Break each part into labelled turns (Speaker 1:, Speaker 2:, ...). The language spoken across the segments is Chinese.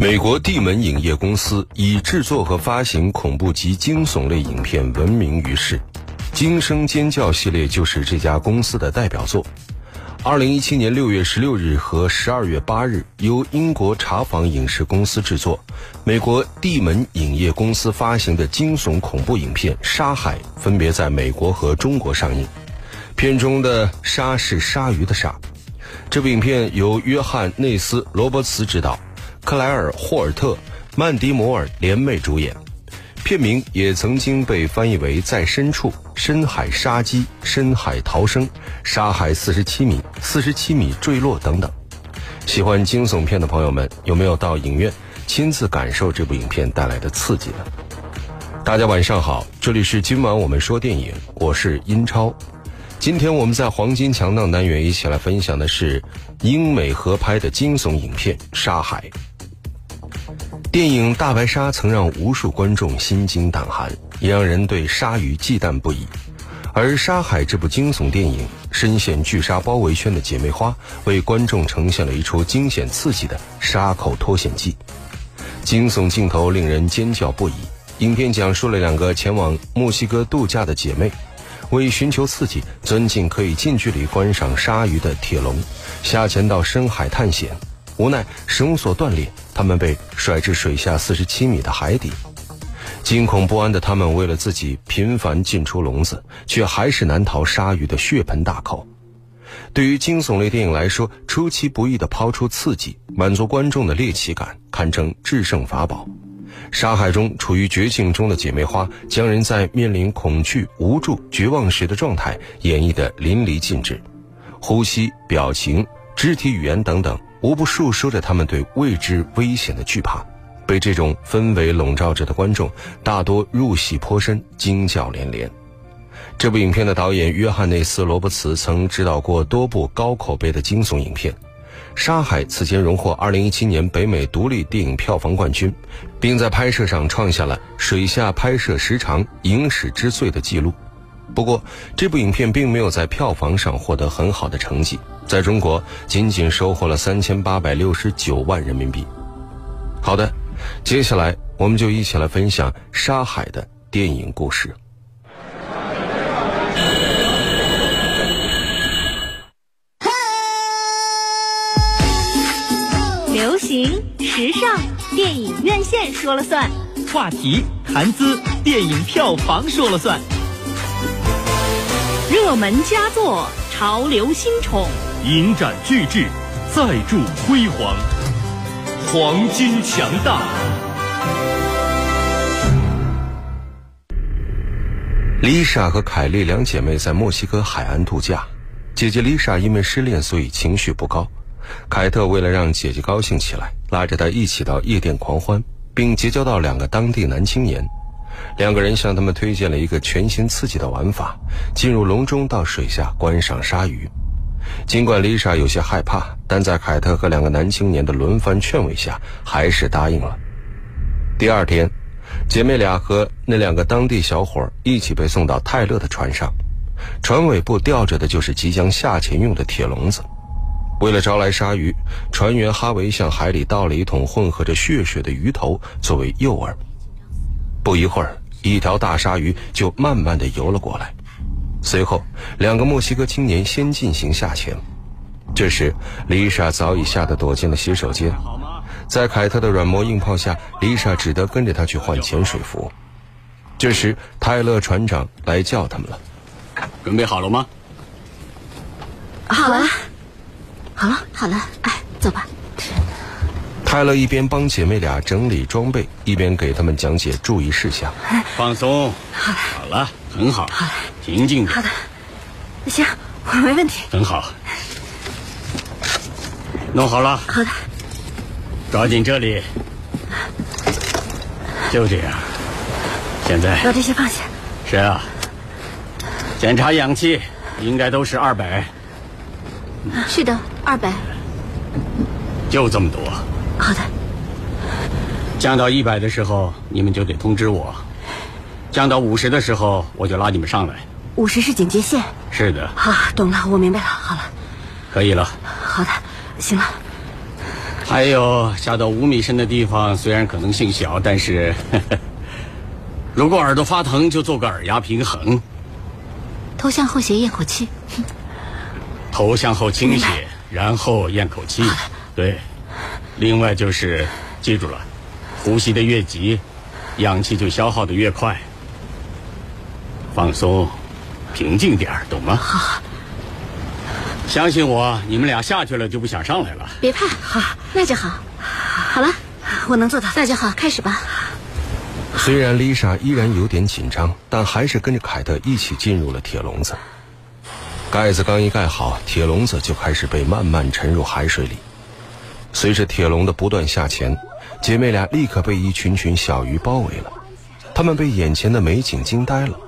Speaker 1: 美国地门影业公司以制作和发行恐怖及惊悚类影片闻名于世，《惊声尖叫》系列就是这家公司的代表作。二零一七年六月十六日和十二月八日，由英国茶坊影视公司制作、美国地门影业公司发行的惊悚恐怖影片《沙海》分别在美国和中国上映。片中的“鲨”是鲨鱼的“鲨”。这部影片由约翰内斯·罗伯茨执导。克莱尔·霍尔特、曼迪·摩尔联袂主演，片名也曾经被翻译为《在深处》《深海杀机》《深海逃生》《杀海四十七米》《四十七米坠落》等等。喜欢惊悚片的朋友们，有没有到影院亲自感受这部影片带来的刺激呢？大家晚上好，这里是今晚我们说电影，我是英超。今天我们在黄金强档单元一起来分享的是英美合拍的惊悚影片《沙海》。电影《大白鲨》曾让无数观众心惊胆寒，也让人对鲨鱼忌惮不已。而《沙海》这部惊悚电影，深陷巨鲨包围圈的姐妹花为观众呈现了一出惊险刺激的沙口脱险记。惊悚镜头令人尖叫不已。影片讲述了两个前往墨西哥度假的姐妹，为寻求刺激，钻进可以近距离观赏鲨鱼的铁笼，下潜到深海探险。无奈绳索断裂，他们被甩至水下四十七米的海底。惊恐不安的他们，为了自己频繁进出笼子，却还是难逃鲨鱼的血盆大口。对于惊悚类电影来说，出其不意地抛出刺激，满足观众的猎奇感，堪称制胜法宝。沙海中处于绝境中的姐妹花，将人在面临恐惧、无助、绝望时的状态演绎得淋漓尽致，呼吸、表情、肢体语言等等。无不述说着他们对未知危险的惧怕，被这种氛围笼罩着的观众大多入戏颇深，惊叫连连。这部影片的导演约翰内斯·罗伯茨曾执导过多部高口碑的惊悚影片，《沙海》此前荣获2017年北美独立电影票房冠军，并在拍摄上创下了水下拍摄时长影史之最的记录。不过，这部影片并没有在票房上获得很好的成绩，在中国仅仅收获了三千八百六十九万人民币。好的，接下来我们就一起来分享《沙海》的电影故事。
Speaker 2: 流行时尚，电影院线说了算；
Speaker 3: 话题谈资，电影票房说了算。
Speaker 2: 热门佳作，潮流新宠，
Speaker 3: 影展巨制，再铸辉煌，黄金强大。
Speaker 1: 丽莎和凯莉两姐妹在墨西哥海岸度假，姐姐丽莎因为失恋，所以情绪不高。凯特为了让姐姐高兴起来，拉着她一起到夜店狂欢，并结交到两个当地男青年。两个人向他们推荐了一个全新刺激的玩法：进入笼中到水下观赏鲨鱼。尽管丽莎有些害怕，但在凯特和两个男青年的轮番劝慰下，还是答应了。第二天，姐妹俩和那两个当地小伙一起被送到泰勒的船上，船尾部吊着的就是即将下潜用的铁笼子。为了招来鲨鱼，船员哈维向海里倒了一桶混合着血水的鱼头作为诱饵。不一会儿，一条大鲨鱼就慢慢的游了过来。随后，两个墨西哥青年先进行下潜。这时，丽莎早已吓得躲进了洗手间。在凯特的软磨硬泡下，丽莎只得跟着他去换潜水服。这时，泰勒船长来叫他们了。
Speaker 4: 准备好了吗？
Speaker 5: 好了，好了，好了，哎，走吧。
Speaker 1: 泰勒一边帮姐妹俩整理装备，一边给他们讲解注意事项。
Speaker 4: 放松，
Speaker 5: 好
Speaker 4: 好了，很好，
Speaker 5: 好了
Speaker 4: 平静点。
Speaker 5: 好的，行，我没问题。
Speaker 4: 很好，弄好了。
Speaker 5: 好的，
Speaker 4: 抓紧这里，就这样。现在
Speaker 5: 把这些放下。
Speaker 4: 是啊，检查氧气，应该都是二百。
Speaker 5: 是的，二百。
Speaker 4: 就这么多。
Speaker 5: 好的。
Speaker 4: 降到一百的时候，你们就得通知我；降到五十的时候，我就拉你们上来。
Speaker 5: 五十是警戒线。
Speaker 4: 是的。
Speaker 5: 好，懂了，我明白了。好了。
Speaker 4: 可以了。
Speaker 5: 好的，行了。
Speaker 4: 还有下到五米深的地方，虽然可能性小，但是 如果耳朵发疼，就做个耳压平衡。
Speaker 5: 头向后斜咽口气，
Speaker 4: 头向后倾斜，然后咽口气。对，另外就是记住了，呼吸的越急，氧气就消耗的越快。放松，平静点儿，懂吗？
Speaker 5: 好。
Speaker 4: 相信我，你们俩下去了就不想上来了。
Speaker 5: 别怕，好，那就好。好了，我能做到，那就好，开始吧。
Speaker 1: 虽然丽莎依然有点紧张，但还是跟着凯特一起进入了铁笼子。盖子刚一盖好，铁笼子就开始被慢慢沉入海水里。随着铁笼的不断下潜，姐妹俩立刻被一群群小鱼包围了。她们被眼前的美景惊呆了。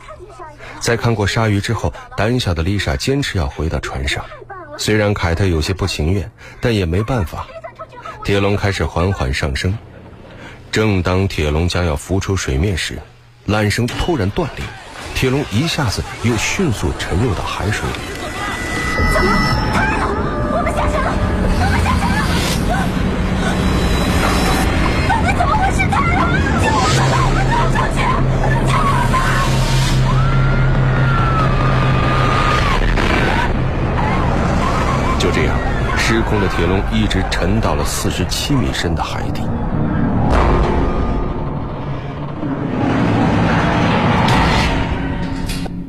Speaker 1: 在看过鲨鱼之后，胆小的丽莎坚持要回到船上。虽然凯特有些不情愿，但也没办法。铁笼开始缓缓上升，正当铁笼将要浮出水面时，缆绳突然断裂，铁笼一下子又迅速沉入到海水里。失控的铁笼一直沉到了四十七米深的海底。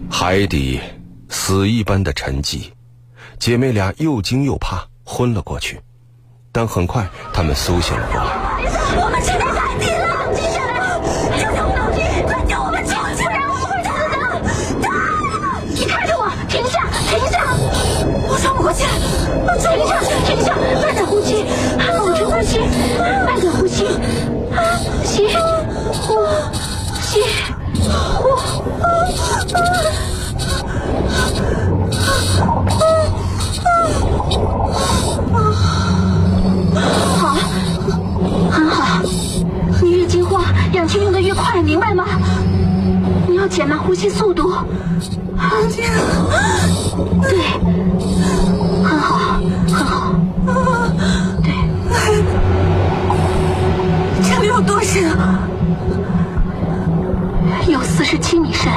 Speaker 1: 海底死一般的沉寂，姐妹俩又惊又怕，昏了过去。但很快，她们苏醒了过来。
Speaker 2: 我们沉在减慢呼吸速度。对，很好，很好。对。这里有多深啊？有四十七米深，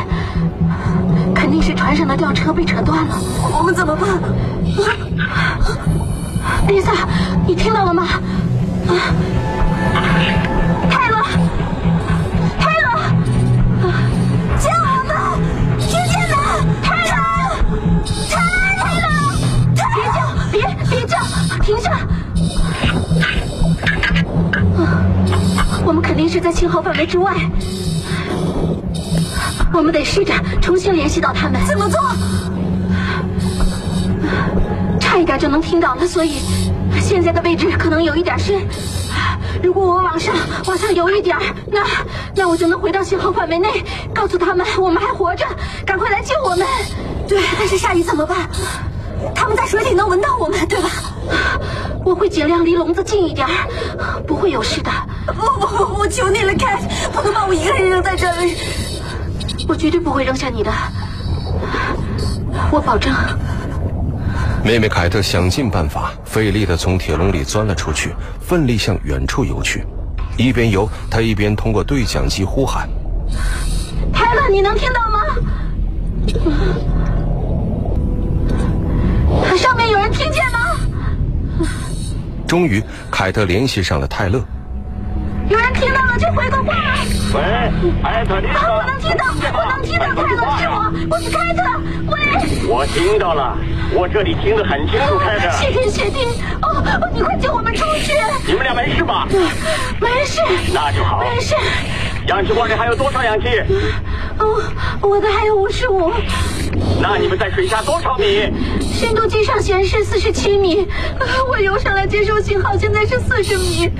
Speaker 2: 肯定是船上的吊车被扯断了。我们怎么办？丽萨，你听到了吗？啊，泰勒，我们肯定是在信号范围之外。我们得试着重新联系到他们。怎么做？差一点就能听到了，所以现在的位置可能有一点深。如果我往上往上游一点，那那我就能回到信号范围内，告诉他们我们还活着，赶快来救我们。对，但是鲨鱼怎么办？他们在水里能闻到我们，对吧？我会尽量离笼子近一点，不会有事的。不不不，我求你了，凯，不能把我一个人扔在这里。我绝对不会扔下你的，我保证。
Speaker 1: 妹妹凯特想尽办法，费力地从铁笼里钻了出去，奋力向远处游去。一边游，她一边通过对讲机呼喊：“
Speaker 2: 泰勒，你能听到吗？上面有人听见吗？”
Speaker 1: 终于，凯特联系上了泰勒。
Speaker 2: 有人听到了就回个话。
Speaker 6: 喂，艾特丽莎。
Speaker 2: 我能听到，我能听到，泰勒是我，我是凯特。喂。
Speaker 6: 我听到了，我这里听得很清楚，凯特。
Speaker 2: 谢天谢地，哦，你快救我们出去。
Speaker 6: 你们俩没事吧？
Speaker 2: 没事。
Speaker 6: 那就好。
Speaker 2: 没事。
Speaker 6: 氧气罐里还有多少氧气？
Speaker 2: 哦，我的还有五十五。
Speaker 6: 那你们在水下多少米？
Speaker 2: 深度计上显示四十七米，我游上来接收信号，现在是四十米，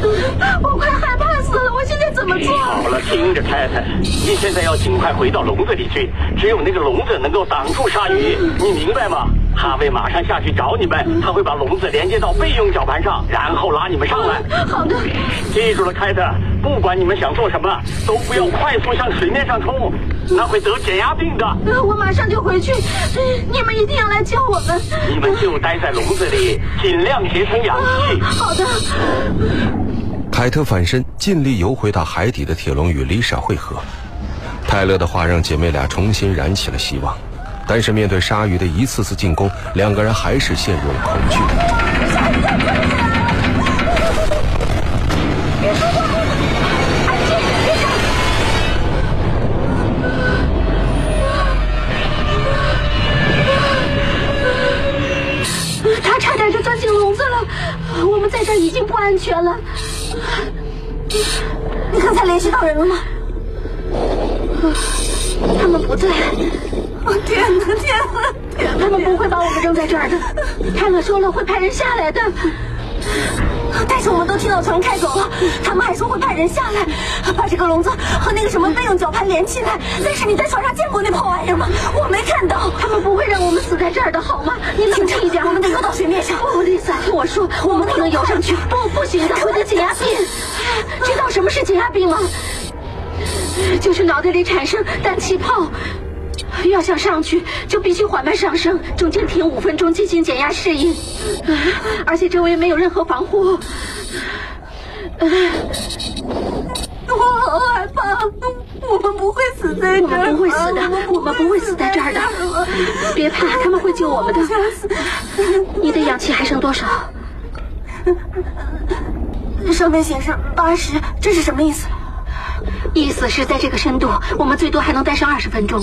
Speaker 2: 我快害怕死了，我现在怎么做？
Speaker 6: 好了，听着，太太，你现在要尽快回到笼子里去，只有那个笼子能够挡住鲨鱼，你明白吗？哈维马上下去找你们，他会把笼子连接到备用绞盘上，然后拉你们上来。
Speaker 2: 好的，
Speaker 6: 记住了，凯特，不管你们想做什么，都不要快速向水面上冲，那会得减压病的。
Speaker 2: 我马上就回去，你们一定要来救我们。
Speaker 6: 你们就待在笼子里，尽量节省氧气。
Speaker 2: 好的。
Speaker 1: 凯特反身，尽力游回到海底的铁笼与丽莎会合。泰勒的话让姐妹俩重新燃起了希望，但是面对鲨鱼的一次次进攻，两个人还是陷入了恐惧。
Speaker 2: 儿已经不安全了。
Speaker 5: 你刚才联系到人了吗？
Speaker 2: 他们不在。
Speaker 5: 天哪，天哪，天哪！
Speaker 2: 他们不会把我们扔在这儿的。泰勒说了会派人下来的。
Speaker 5: 但是我们都听到船开走了，他们还说会派人下来，把这个笼子和那个什么备用绞盘连起来。但是你在船上见过那破玩意儿吗？我没看到。
Speaker 2: 他们不会让我们死在这儿的，好吗？你冷静一点，
Speaker 5: 我们得游到水面上。
Speaker 2: 不，丽萨，听我说，我们不能游上去。不，不行的，我的减压病。知道什么是减压病吗？就是脑袋里产生氮气泡。要想上去，就必须缓慢上升，中间停五分钟进行减压适应，而且周围没有任何防护。
Speaker 5: 我好害怕，我们不会死在这儿，
Speaker 2: 我们不会死的，我们不会死在这儿的。别怕，他们会救我们的。你的氧气还剩多少？
Speaker 5: 上面显示八十，这是什么意思？
Speaker 2: 意思是在这个深度，我们最多还能待上二十分钟。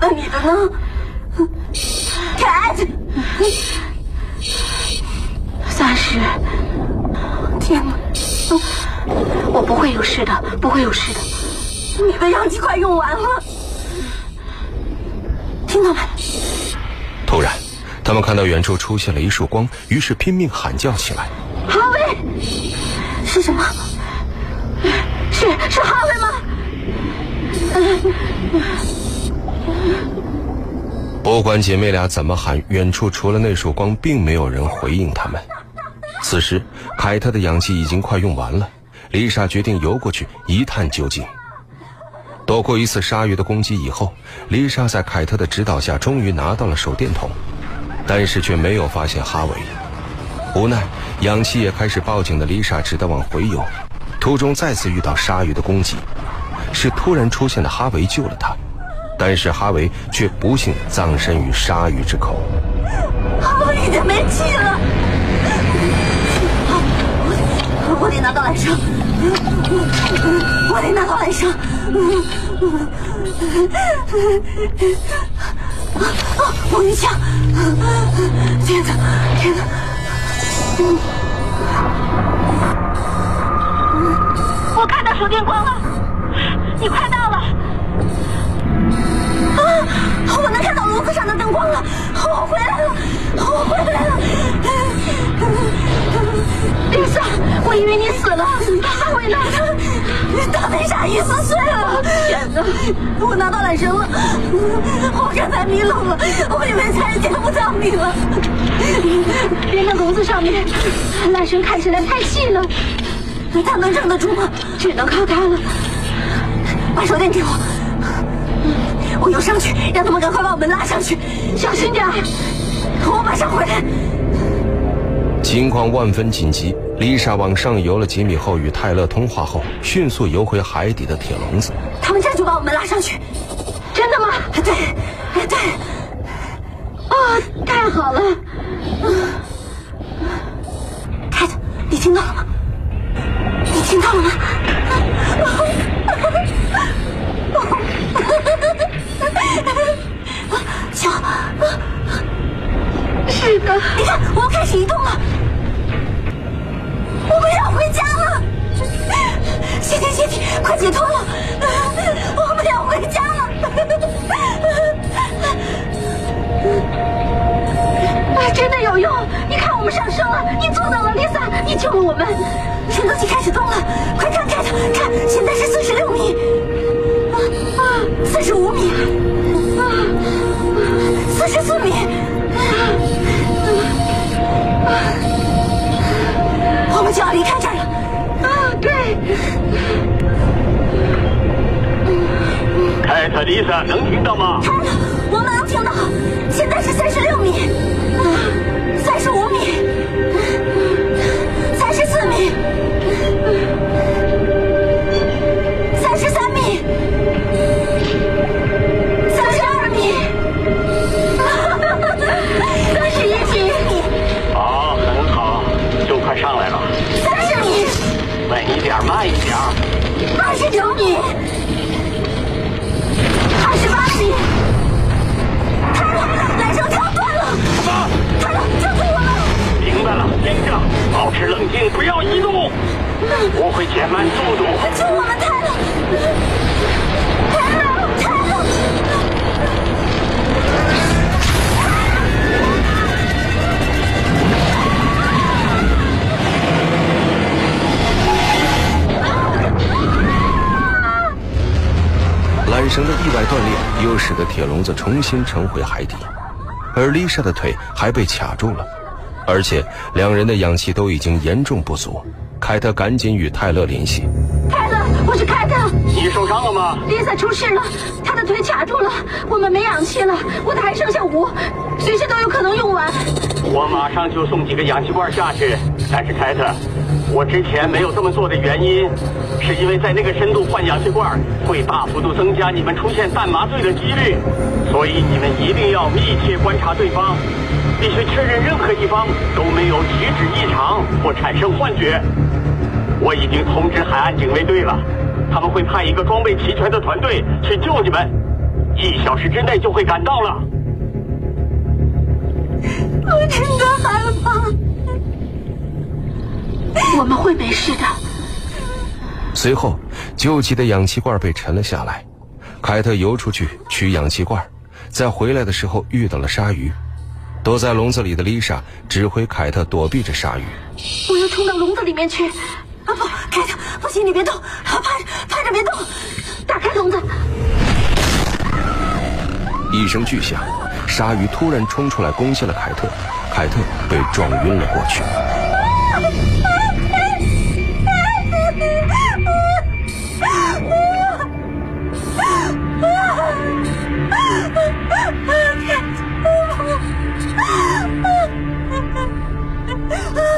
Speaker 5: 那你的呢，Cat？
Speaker 2: 三十。
Speaker 5: 天哪！
Speaker 2: 我不会有事的，不会有事的。
Speaker 5: 你的氧气快用完了，听到没？
Speaker 1: 突然，他们看到远处出现了一束光，于是拼命喊叫起来：“
Speaker 2: 哈维！
Speaker 5: 是什么？
Speaker 2: 是是哈维吗？”
Speaker 1: 不管姐妹俩怎么喊，远处除了那束光，并没有人回应他们。此时，凯特的氧气已经快用完了，丽莎决定游过去一探究竟。躲过一次鲨鱼的攻击以后，丽莎在凯特的指导下，终于拿到了手电筒，但是却没有发现哈维。无奈，氧气也开始报警的丽莎只得往回游，途中再次遇到鲨鱼的攻击，是突然出现的哈维救了她。但是哈维却不幸葬身于鲨鱼之口。
Speaker 5: 哈维已经没气了，我我得拿到缆绳，我得拿到缆绳。啊，捕鱼枪！天哪，天哪！
Speaker 2: 我看到手电光了，你快到了。
Speaker 5: 啊我能看到笼子上的灯光了，我回来了，我回来了。
Speaker 2: 丽莎，我以为你死了，哈维呢？
Speaker 5: 他被鲨鱼撕碎了。
Speaker 2: 天哪！
Speaker 5: 我拿到缆绳了，我刚才迷路了，我以为再也见不到你了。
Speaker 2: 连那笼子上面，缆绳看起来太细了，
Speaker 5: 他能撑得住吗？
Speaker 2: 只能靠他了。
Speaker 5: 把手电给我。我游上去，让他们赶快把我们拉上去，
Speaker 2: 小心点
Speaker 5: 我马上回来。
Speaker 1: 情况万分紧急，丽莎往上游了几米后，与泰勒通话后，迅速游回海底的铁笼子。
Speaker 5: 他们这就把我们拉上去，
Speaker 2: 真的吗？
Speaker 5: 对，对。
Speaker 2: 啊，太好了！
Speaker 5: 凯特，你听到了吗？你听到了吗？瞧，
Speaker 2: 是的，
Speaker 5: 你看，我开始移动了，我们要回家了。谢天谢地，快解脱了，我们要回家了。
Speaker 2: 啊，真的有用！你看，我们上升了，你做到了，丽萨，你救了我们。
Speaker 5: 升降器开始动了，快看，看，看，现在是四十六米，啊啊，四十五米，啊，四十四米，啊，我们就要离开这儿了。
Speaker 2: 啊，对。
Speaker 6: 凯特丽莎，能听到吗？
Speaker 5: 凯特，我们能听到，现在是三十六米。
Speaker 6: 持冷静，不要移动。我会减慢速度。
Speaker 5: 救我们，泰勒！泰勒，泰勒！
Speaker 1: 缆绳的意外断裂，又使得铁笼子重新沉回海底，而丽莎的腿还被卡住了，而且两人的氧气都已经严重不足。凯特赶紧与泰勒联系，
Speaker 2: 泰勒，我是凯特。
Speaker 6: 你受伤了吗？
Speaker 2: 丽萨出事了，她的腿卡住了，我们没氧气了，我的还剩下五，随时都有可能用完。
Speaker 6: 我马上就送几个氧气罐下去。但是凯特，我之前没有这么做的原因，是因为在那个深度换氧气罐会大幅度增加你们出现半麻醉的几率，所以你们一定要密切观察对方，必须确认任何一方都没有举止异常或产生幻觉。我已经通知海岸警卫队了，他们会派一个装备齐全的团队去救你们，一小时之内就会赶到了。
Speaker 5: 我真的害怕。
Speaker 2: 我们会没事的。
Speaker 1: 随后，救急的氧气罐被沉了下来。凯特游出去取氧气罐，在回来的时候遇到了鲨鱼。躲在笼子里的丽莎指挥凯特躲避着鲨鱼。
Speaker 2: 我要冲到笼子里面去。
Speaker 5: 啊不，凯特，不行，你别动，趴趴着别动。
Speaker 2: 打开笼子。
Speaker 1: 一声巨响，鲨鱼突然冲出来攻击了凯特，凯特被撞晕了过去。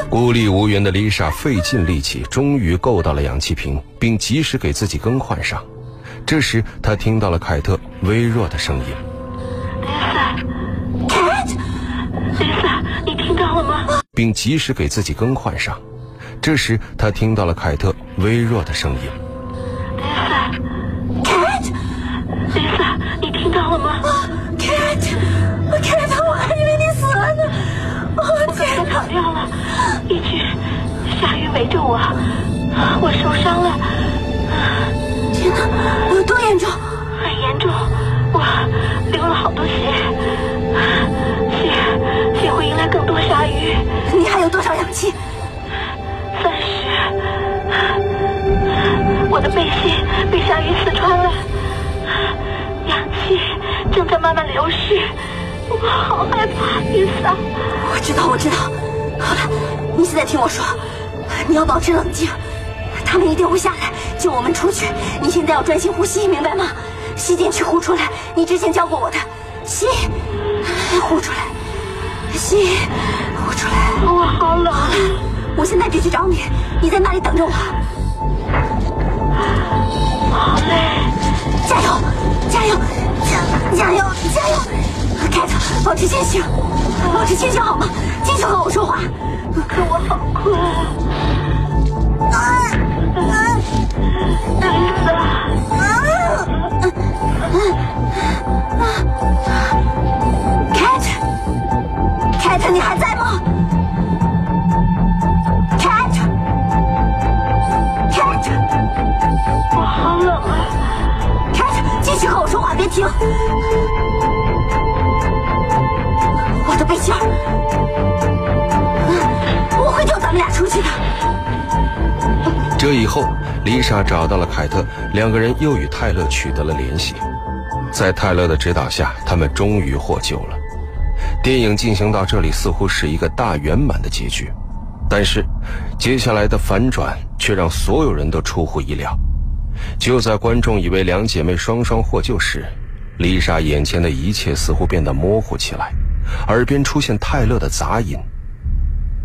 Speaker 1: 孤立无援的丽莎费尽力气，终于够到了氧气瓶，并及时给自己更换上。这时，她听到了凯特微弱的声音
Speaker 2: ：“Lisa，你听到了吗？”
Speaker 1: 并及时给自己更换上。这时，她听到了凯特微弱的声音
Speaker 2: ：“Lisa，你听着我，我受伤了。
Speaker 5: 天哪，有多严重？
Speaker 2: 很严重，我流了好多血，血血会迎来更多鲨鱼。
Speaker 5: 你还有多少氧气？
Speaker 2: 三十。我的背心被鲨鱼刺穿了，氧气正在慢慢流失。我好害怕，丽萨。
Speaker 5: 我知道，我知道。好了，你现在听我说，你要保持冷静，他们一定会下来救我们出去。你现在要专心呼吸，明白吗？吸进去，呼出来。你之前教过我的，吸，呼出来，吸，呼出来。
Speaker 2: 我好冷。
Speaker 5: 我现在就去找你，你在那里等着我。
Speaker 2: 好累，
Speaker 5: 加油，加油，加加油，加油！凯特，保持清醒，保持清醒好吗？继续和我说话。
Speaker 2: 可我好困。
Speaker 1: 这以后，丽莎找到了凯特，两个人又与泰勒取得了联系。在泰勒的指导下，他们终于获救了。电影进行到这里，似乎是一个大圆满的结局，但是接下来的反转却让所有人都出乎意料。就在观众以为两姐妹双双获救时，丽莎眼前的一切似乎变得模糊起来。耳边出现泰勒的杂音。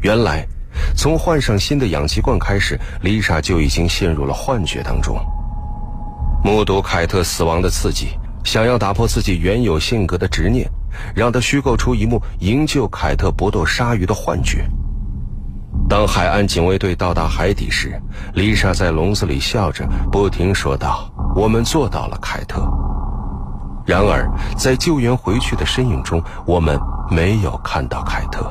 Speaker 1: 原来，从换上新的氧气罐开始，丽莎就已经陷入了幻觉当中。目睹凯特死亡的刺激，想要打破自己原有性格的执念，让她虚构出一幕营救凯特搏斗鲨鱼的幻觉。当海岸警卫队到达海底时，丽莎在笼子里笑着，不停说道：“我们做到了，凯特。”然而，在救援回去的身影中，我们没有看到凯特。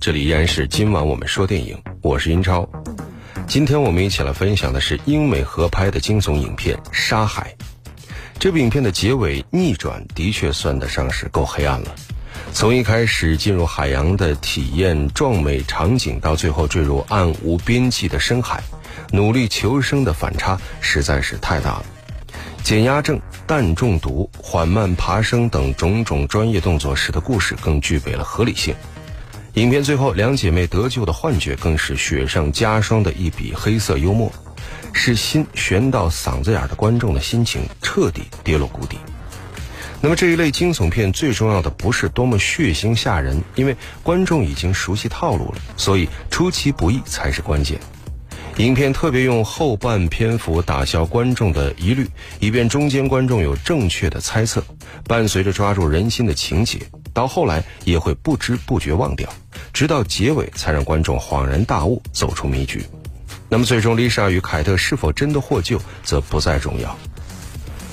Speaker 1: 这里依然是今晚我们说电影，我是英超。今天我们一起来分享的是英美合拍的惊悚影片《沙海》。这部影片的结尾逆转的确算得上是够黑暗了。从一开始进入海洋的体验壮美场景，到最后坠入暗无边际的深海，努力求生的反差实在是太大了。减压症、氮中毒、缓慢爬升等种种专业动作，使得故事更具备了合理性。影片最后两姐妹得救的幻觉，更是雪上加霜的一笔黑色幽默，使心悬到嗓子眼的观众的心情彻底跌落谷底。那么这一类惊悚片最重要的不是多么血腥吓人，因为观众已经熟悉套路了，所以出其不意才是关键。影片特别用后半篇幅打消观众的疑虑，以便中间观众有正确的猜测，伴随着抓住人心的情节，到后来也会不知不觉忘掉，直到结尾才让观众恍然大悟，走出迷局。那么最终丽莎与凯特是否真的获救，则不再重要。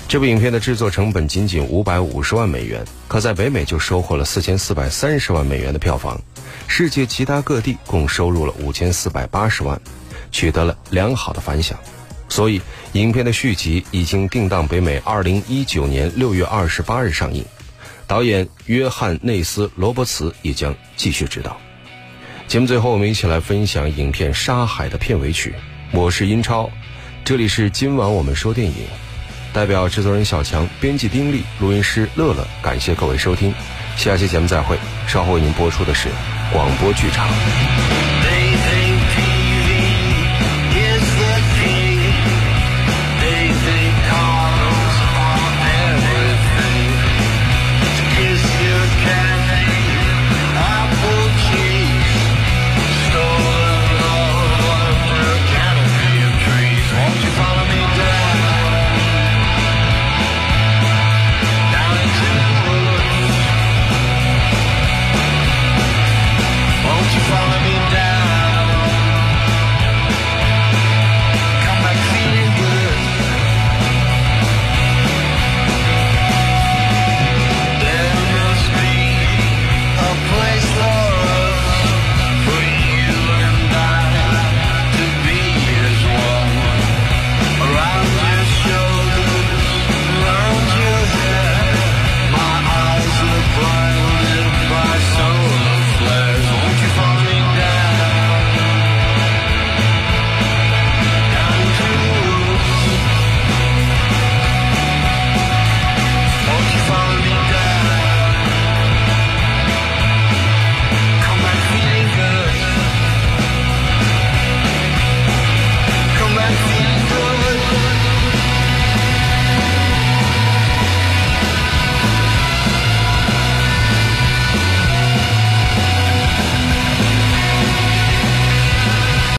Speaker 1: 这部影片的制作成本仅仅五百五十万美元，可在北美就收获了四千四百三十万美元的票房，世界其他各地共收入了五千四百八十万，取得了良好的反响。所以，影片的续集已经定档北美二零一九年六月二十八日上映，导演约翰内斯罗伯茨也将继续执导。节目最后，我们一起来分享影片《沙海》的片尾曲。我是英超，这里是今晚我们说电影。代表制作人小强、编辑丁力、录音师乐乐，感谢各位收听，下期节目再会。稍后为您播出的是广播剧场。